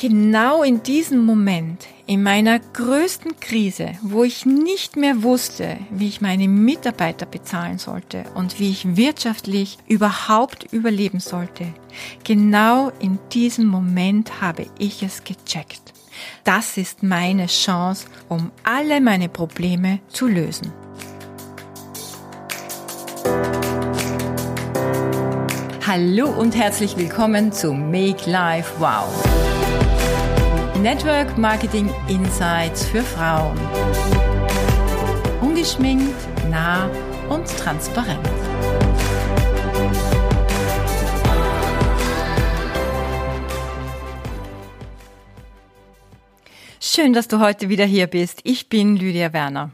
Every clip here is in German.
Genau in diesem Moment, in meiner größten Krise, wo ich nicht mehr wusste, wie ich meine Mitarbeiter bezahlen sollte und wie ich wirtschaftlich überhaupt überleben sollte, genau in diesem Moment habe ich es gecheckt. Das ist meine Chance, um alle meine Probleme zu lösen. Hallo und herzlich willkommen zu Make Life Wow Network Marketing Insights für Frauen. Ungeschminkt, nah und transparent. Schön, dass du heute wieder hier bist. Ich bin Lydia Werner.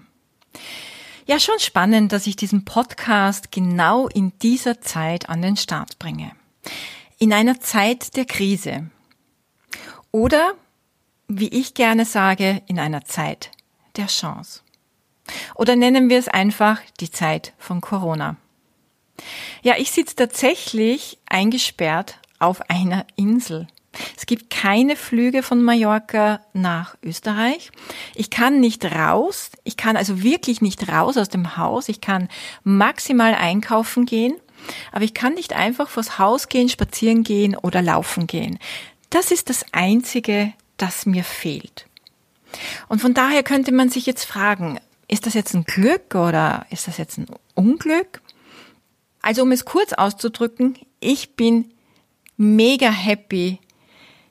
Ja, schon spannend, dass ich diesen Podcast genau in dieser Zeit an den Start bringe. In einer Zeit der Krise. Oder wie ich gerne sage, in einer Zeit der Chance. Oder nennen wir es einfach die Zeit von Corona. Ja, ich sitze tatsächlich eingesperrt auf einer Insel. Es gibt keine Flüge von Mallorca nach Österreich. Ich kann nicht raus. Ich kann also wirklich nicht raus aus dem Haus. Ich kann maximal einkaufen gehen. Aber ich kann nicht einfach vors Haus gehen, spazieren gehen oder laufen gehen. Das ist das Einzige, das mir fehlt. Und von daher könnte man sich jetzt fragen, ist das jetzt ein Glück oder ist das jetzt ein Unglück? Also um es kurz auszudrücken, ich bin mega happy,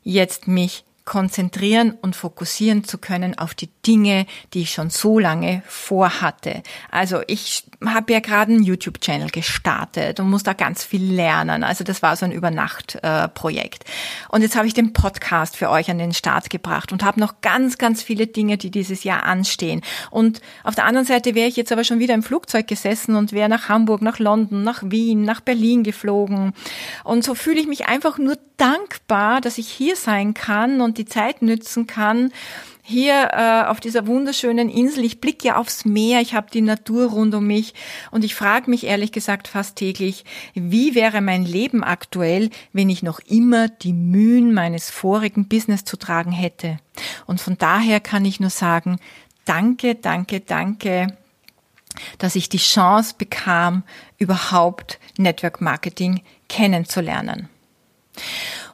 jetzt mich konzentrieren und fokussieren zu können auf die Dinge, die ich schon so lange vorhatte. Also ich habe ja gerade einen YouTube-Channel gestartet und muss da ganz viel lernen. Also das war so ein Übernacht-Projekt. und jetzt habe ich den Podcast für euch an den Start gebracht und habe noch ganz, ganz viele Dinge, die dieses Jahr anstehen. Und auf der anderen Seite wäre ich jetzt aber schon wieder im Flugzeug gesessen und wäre nach Hamburg, nach London, nach Wien, nach Berlin geflogen. Und so fühle ich mich einfach nur dankbar, dass ich hier sein kann und die Zeit nützen kann, hier äh, auf dieser wunderschönen Insel. Ich blicke ja aufs Meer, ich habe die Natur rund um mich und ich frage mich ehrlich gesagt fast täglich, wie wäre mein Leben aktuell, wenn ich noch immer die Mühen meines vorigen Business zu tragen hätte. Und von daher kann ich nur sagen, danke, danke, danke dass ich die Chance bekam, überhaupt Network Marketing kennenzulernen.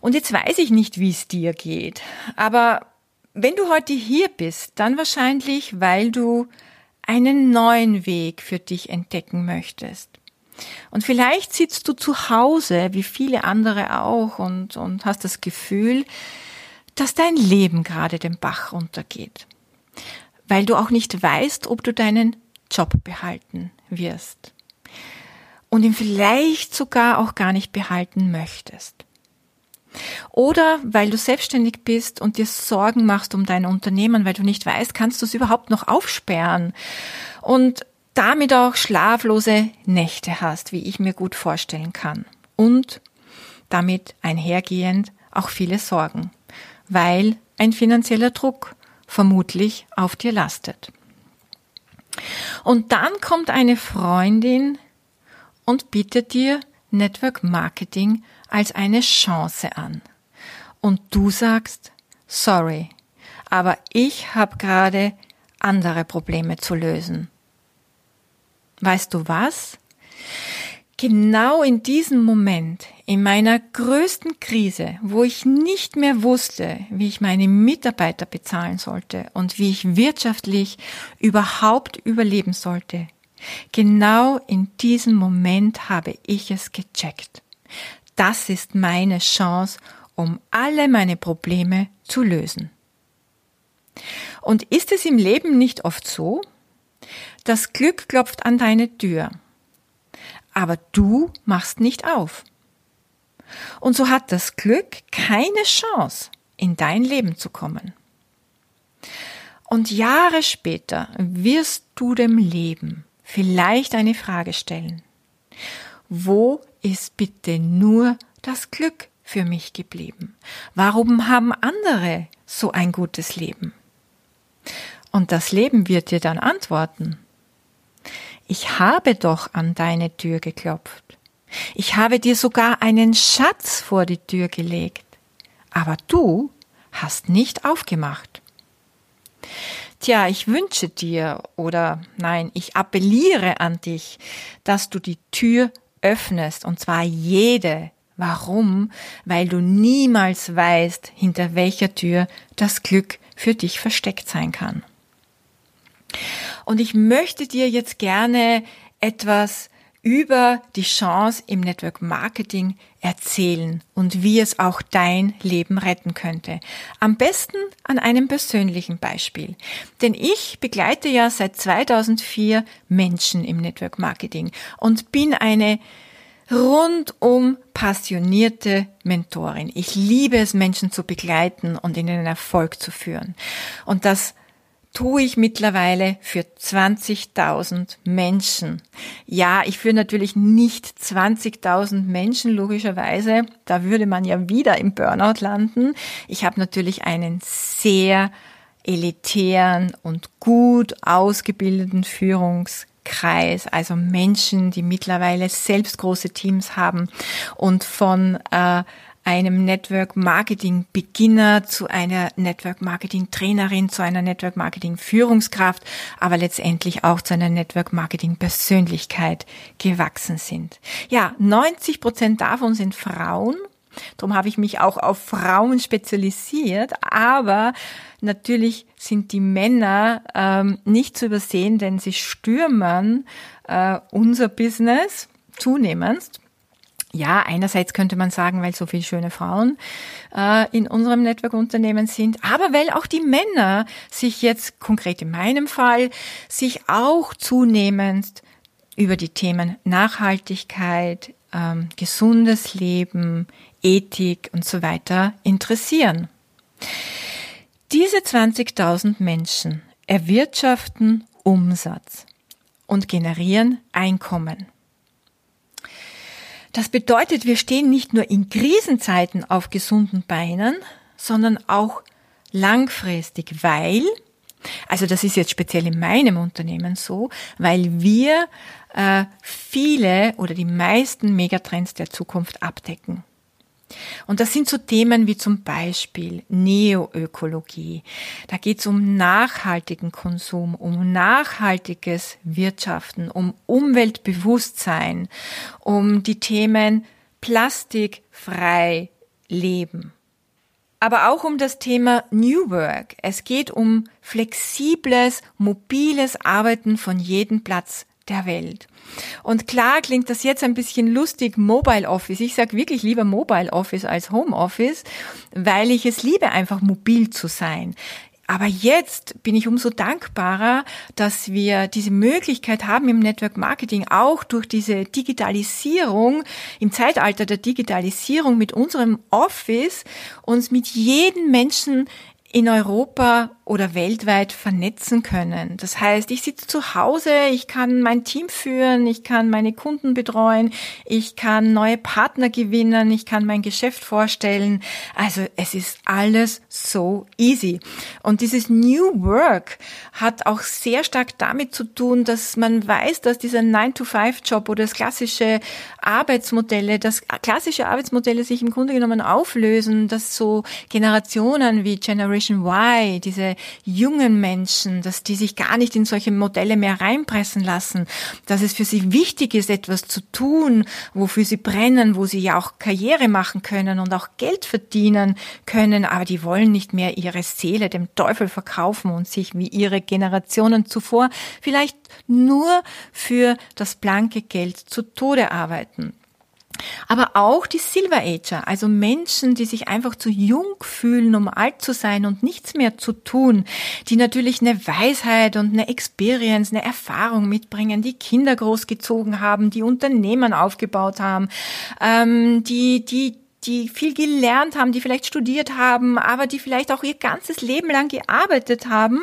Und jetzt weiß ich nicht, wie es dir geht, aber wenn du heute hier bist, dann wahrscheinlich, weil du einen neuen Weg für dich entdecken möchtest. Und vielleicht sitzt du zu Hause, wie viele andere auch, und, und hast das Gefühl, dass dein Leben gerade den Bach runtergeht. Weil du auch nicht weißt, ob du deinen Job behalten wirst. Und ihn vielleicht sogar auch gar nicht behalten möchtest. Oder weil du selbstständig bist und dir Sorgen machst um dein Unternehmen, weil du nicht weißt, kannst du es überhaupt noch aufsperren und damit auch schlaflose Nächte hast, wie ich mir gut vorstellen kann. Und damit einhergehend auch viele Sorgen, weil ein finanzieller Druck vermutlich auf dir lastet. Und dann kommt eine Freundin und bietet dir Network Marketing als eine Chance an. Und du sagst, sorry, aber ich habe gerade andere Probleme zu lösen. Weißt du was? Genau in diesem Moment, in meiner größten Krise, wo ich nicht mehr wusste, wie ich meine Mitarbeiter bezahlen sollte und wie ich wirtschaftlich überhaupt überleben sollte, genau in diesem Moment habe ich es gecheckt das ist meine Chance, um alle meine Probleme zu lösen. Und ist es im Leben nicht oft so? Das Glück klopft an deine Tür, aber du machst nicht auf. Und so hat das Glück keine Chance, in dein Leben zu kommen. Und Jahre später wirst du dem Leben vielleicht eine Frage stellen. Wo ist bitte nur das Glück für mich geblieben? Warum haben andere so ein gutes Leben? Und das Leben wird dir dann antworten. Ich habe doch an deine Tür geklopft. Ich habe dir sogar einen Schatz vor die Tür gelegt. Aber du hast nicht aufgemacht. Tja, ich wünsche dir oder nein, ich appelliere an dich, dass du die Tür öffnest und zwar jede. Warum? Weil du niemals weißt, hinter welcher Tür das Glück für dich versteckt sein kann. Und ich möchte dir jetzt gerne etwas über die Chance im Network Marketing erzählen und wie es auch dein Leben retten könnte. Am besten an einem persönlichen Beispiel. Denn ich begleite ja seit 2004 Menschen im Network Marketing und bin eine rundum passionierte Mentorin. Ich liebe es, Menschen zu begleiten und in den Erfolg zu führen. Und das tue ich mittlerweile für 20.000 Menschen. Ja, ich führe natürlich nicht 20.000 Menschen, logischerweise. Da würde man ja wieder im Burnout landen. Ich habe natürlich einen sehr elitären und gut ausgebildeten Führungskreis, also Menschen, die mittlerweile selbst große Teams haben und von äh, einem Network Marketing Beginner zu einer Network Marketing Trainerin, zu einer Network Marketing Führungskraft, aber letztendlich auch zu einer Network Marketing Persönlichkeit gewachsen sind. Ja, 90 Prozent davon sind Frauen. Darum habe ich mich auch auf Frauen spezialisiert, aber natürlich sind die Männer ähm, nicht zu übersehen, denn sie stürmen äh, unser Business zunehmend ja, einerseits könnte man sagen, weil so viele schöne Frauen äh, in unserem Network-Unternehmen sind, aber weil auch die Männer sich jetzt, konkret in meinem Fall, sich auch zunehmend über die Themen Nachhaltigkeit, ähm, gesundes Leben, Ethik und so weiter interessieren. Diese 20.000 Menschen erwirtschaften Umsatz und generieren Einkommen. Das bedeutet, wir stehen nicht nur in Krisenzeiten auf gesunden Beinen, sondern auch langfristig, weil, also das ist jetzt speziell in meinem Unternehmen so, weil wir äh, viele oder die meisten Megatrends der Zukunft abdecken. Und das sind so Themen wie zum Beispiel Neoökologie. Da geht es um nachhaltigen Konsum, um nachhaltiges Wirtschaften, um Umweltbewusstsein, um die Themen plastikfrei leben. Aber auch um das Thema New Work. Es geht um flexibles, mobiles Arbeiten von jedem Platz der Welt. Und klar klingt das jetzt ein bisschen lustig, Mobile Office. Ich sage wirklich lieber Mobile Office als Home Office, weil ich es liebe, einfach mobil zu sein. Aber jetzt bin ich umso dankbarer, dass wir diese Möglichkeit haben im Network Marketing, auch durch diese Digitalisierung, im Zeitalter der Digitalisierung mit unserem Office, uns mit jedem Menschen in Europa oder weltweit vernetzen können. Das heißt, ich sitze zu Hause, ich kann mein Team führen, ich kann meine Kunden betreuen, ich kann neue Partner gewinnen, ich kann mein Geschäft vorstellen. Also es ist alles so easy. Und dieses New Work hat auch sehr stark damit zu tun, dass man weiß, dass dieser 9-to-5-Job oder das klassische Arbeitsmodelle, dass klassische Arbeitsmodelle sich im Grunde genommen auflösen, dass so Generationen wie Generation Y, diese jungen Menschen, dass die sich gar nicht in solche Modelle mehr reinpressen lassen, dass es für sie wichtig ist, etwas zu tun, wofür sie brennen, wo sie ja auch Karriere machen können und auch Geld verdienen können, aber die wollen nicht mehr ihre Seele dem Teufel verkaufen und sich wie ihre Generationen zuvor vielleicht nur für das blanke Geld zu Tode arbeiten. Aber auch die Silver Ager, also Menschen, die sich einfach zu jung fühlen, um alt zu sein und nichts mehr zu tun, die natürlich eine Weisheit und eine Experience, eine Erfahrung mitbringen, die Kinder großgezogen haben, die Unternehmen aufgebaut haben, ähm, die, die die viel gelernt haben, die vielleicht studiert haben, aber die vielleicht auch ihr ganzes Leben lang gearbeitet haben,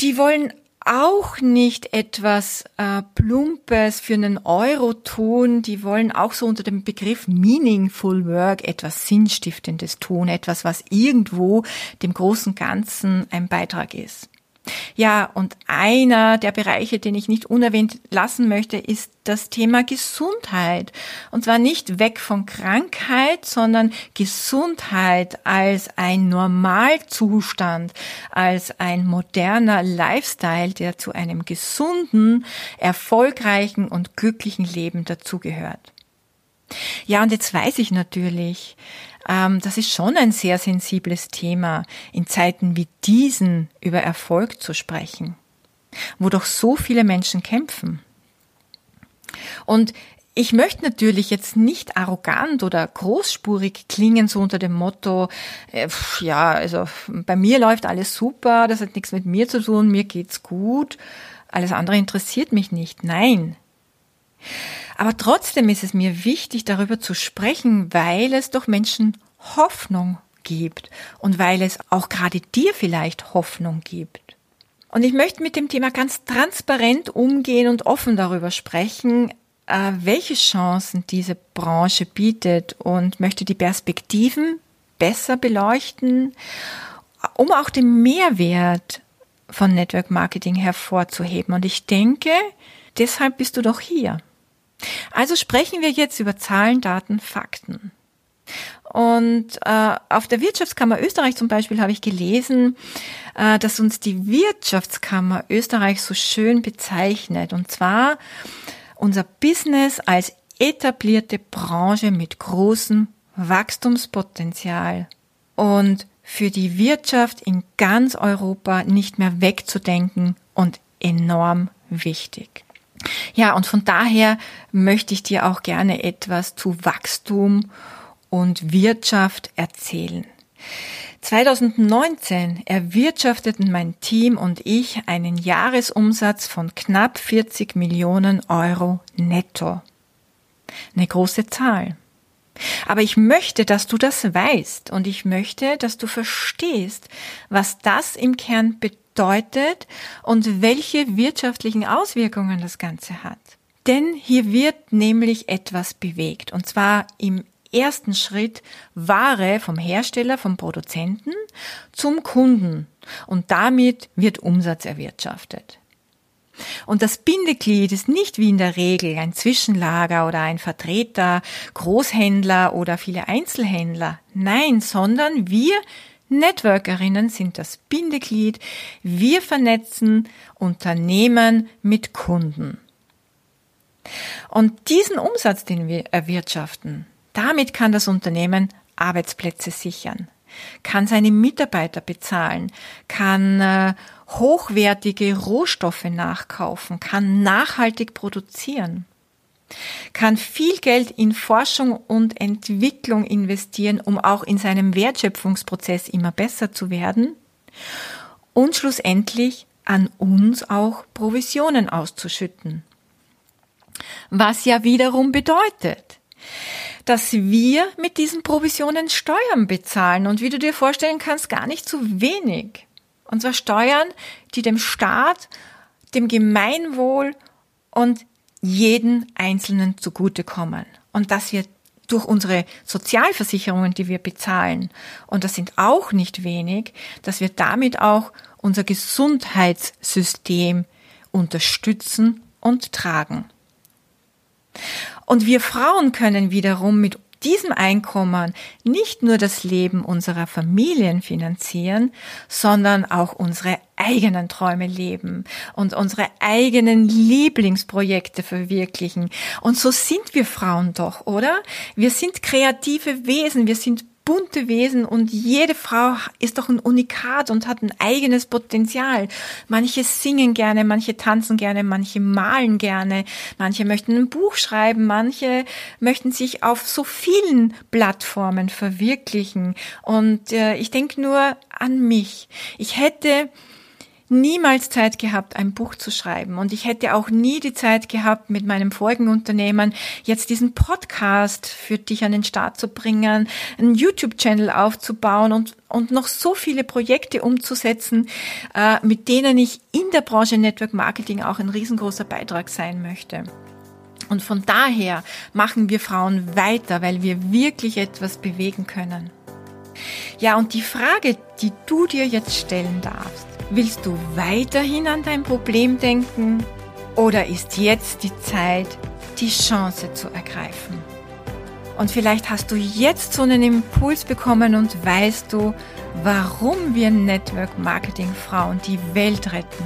die wollen auch nicht etwas äh, Plumpes für einen Euro tun. Die wollen auch so unter dem Begriff Meaningful Work etwas Sinnstiftendes tun, etwas, was irgendwo dem großen Ganzen ein Beitrag ist. Ja, und einer der Bereiche, den ich nicht unerwähnt lassen möchte, ist das Thema Gesundheit. Und zwar nicht weg von Krankheit, sondern Gesundheit als ein Normalzustand, als ein moderner Lifestyle, der zu einem gesunden, erfolgreichen und glücklichen Leben dazugehört. Ja, und jetzt weiß ich natürlich, das ist schon ein sehr sensibles Thema, in Zeiten wie diesen über Erfolg zu sprechen, wo doch so viele Menschen kämpfen. Und ich möchte natürlich jetzt nicht arrogant oder großspurig klingen, so unter dem Motto, äh, ja, also bei mir läuft alles super, das hat nichts mit mir zu tun, mir geht's gut, alles andere interessiert mich nicht. Nein. Aber trotzdem ist es mir wichtig, darüber zu sprechen, weil es doch Menschen Hoffnung gibt und weil es auch gerade dir vielleicht Hoffnung gibt. Und ich möchte mit dem Thema ganz transparent umgehen und offen darüber sprechen, äh, welche Chancen diese Branche bietet und möchte die Perspektiven besser beleuchten, um auch den Mehrwert von Network Marketing hervorzuheben. Und ich denke, deshalb bist du doch hier. Also sprechen wir jetzt über Zahlen, Daten, Fakten. Und äh, auf der Wirtschaftskammer Österreich zum Beispiel habe ich gelesen, äh, dass uns die Wirtschaftskammer Österreich so schön bezeichnet. Und zwar unser Business als etablierte Branche mit großem Wachstumspotenzial und für die Wirtschaft in ganz Europa nicht mehr wegzudenken und enorm wichtig. Ja, und von daher möchte ich dir auch gerne etwas zu Wachstum und Wirtschaft erzählen. 2019 erwirtschafteten mein Team und ich einen Jahresumsatz von knapp 40 Millionen Euro netto. Eine große Zahl. Aber ich möchte, dass du das weißt und ich möchte, dass du verstehst, was das im Kern bedeutet und welche wirtschaftlichen Auswirkungen das Ganze hat. Denn hier wird nämlich etwas bewegt und zwar im ersten Schritt Ware vom Hersteller, vom Produzenten zum Kunden und damit wird Umsatz erwirtschaftet. Und das Bindeglied ist nicht wie in der Regel ein Zwischenlager oder ein Vertreter, Großhändler oder viele Einzelhändler. Nein, sondern wir Networkerinnen sind das Bindeglied. Wir vernetzen Unternehmen mit Kunden. Und diesen Umsatz, den wir erwirtschaften, damit kann das Unternehmen Arbeitsplätze sichern, kann seine Mitarbeiter bezahlen, kann äh, hochwertige Rohstoffe nachkaufen, kann nachhaltig produzieren, kann viel Geld in Forschung und Entwicklung investieren, um auch in seinem Wertschöpfungsprozess immer besser zu werden und schlussendlich an uns auch Provisionen auszuschütten. Was ja wiederum bedeutet, dass wir mit diesen Provisionen Steuern bezahlen und wie du dir vorstellen kannst, gar nicht zu wenig. Und zwar Steuern, die dem Staat, dem Gemeinwohl und jeden Einzelnen zugutekommen. Und dass wir durch unsere Sozialversicherungen, die wir bezahlen, und das sind auch nicht wenig, dass wir damit auch unser Gesundheitssystem unterstützen und tragen. Und wir Frauen können wiederum mit diesem Einkommen nicht nur das Leben unserer Familien finanzieren, sondern auch unsere eigenen Träume leben und unsere eigenen Lieblingsprojekte verwirklichen. Und so sind wir Frauen doch, oder? Wir sind kreative Wesen, wir sind bunte Wesen und jede Frau ist doch ein Unikat und hat ein eigenes Potenzial. Manche singen gerne, manche tanzen gerne, manche malen gerne, manche möchten ein Buch schreiben, manche möchten sich auf so vielen Plattformen verwirklichen. Und äh, ich denke nur an mich. Ich hätte niemals Zeit gehabt, ein Buch zu schreiben. Und ich hätte auch nie die Zeit gehabt, mit meinem vorigen Unternehmen jetzt diesen Podcast für dich an den Start zu bringen, einen YouTube-Channel aufzubauen und, und noch so viele Projekte umzusetzen, äh, mit denen ich in der Branche Network Marketing auch ein riesengroßer Beitrag sein möchte. Und von daher machen wir Frauen weiter, weil wir wirklich etwas bewegen können. Ja, und die Frage, die du dir jetzt stellen darfst, Willst du weiterhin an dein Problem denken oder ist jetzt die Zeit, die Chance zu ergreifen? Und vielleicht hast du jetzt so einen Impuls bekommen und weißt du, warum wir Network Marketing Frauen die Welt retten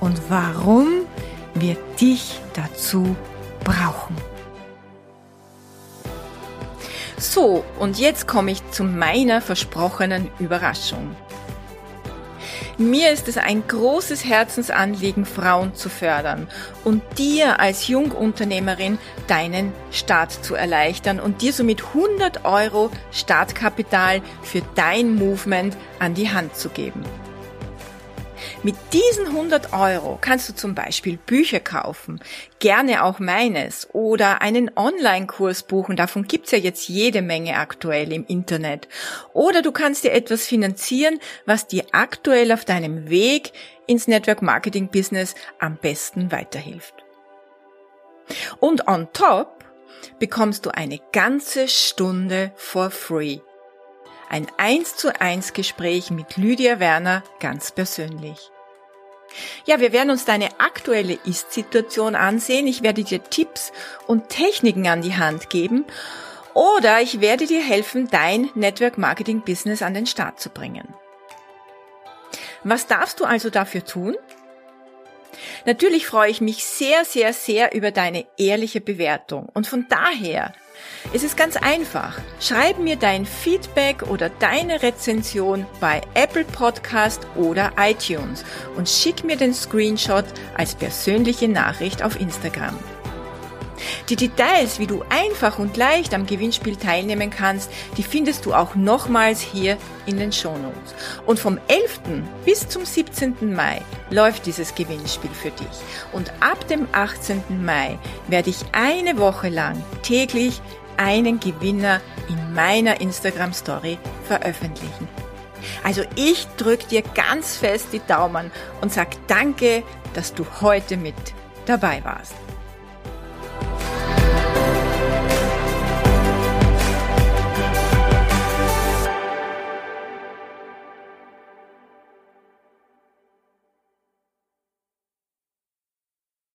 und warum wir dich dazu brauchen. So, und jetzt komme ich zu meiner versprochenen Überraschung. Mir ist es ein großes Herzensanliegen, Frauen zu fördern und dir als Jungunternehmerin deinen Start zu erleichtern und dir somit 100 Euro Startkapital für dein Movement an die Hand zu geben. Mit diesen 100 Euro kannst du zum Beispiel Bücher kaufen, gerne auch meines, oder einen Online-Kurs buchen, davon gibt's ja jetzt jede Menge aktuell im Internet. Oder du kannst dir etwas finanzieren, was dir aktuell auf deinem Weg ins Network Marketing Business am besten weiterhilft. Und on top bekommst du eine ganze Stunde for free ein 1 zu 1 Gespräch mit Lydia Werner ganz persönlich. Ja, wir werden uns deine aktuelle Ist-Situation ansehen. Ich werde dir Tipps und Techniken an die Hand geben oder ich werde dir helfen, dein Network Marketing Business an den Start zu bringen. Was darfst du also dafür tun? Natürlich freue ich mich sehr, sehr, sehr über deine ehrliche Bewertung und von daher es ist ganz einfach. Schreib mir dein Feedback oder deine Rezension bei Apple Podcast oder iTunes und schick mir den Screenshot als persönliche Nachricht auf Instagram. Die Details, wie du einfach und leicht am Gewinnspiel teilnehmen kannst, die findest du auch nochmals hier in den Shownotes. Und vom 11. bis zum 17. Mai läuft dieses Gewinnspiel für dich. Und ab dem 18. Mai werde ich eine Woche lang täglich einen Gewinner in meiner Instagram Story veröffentlichen. Also ich drücke dir ganz fest die Daumen und sag danke, dass du heute mit dabei warst.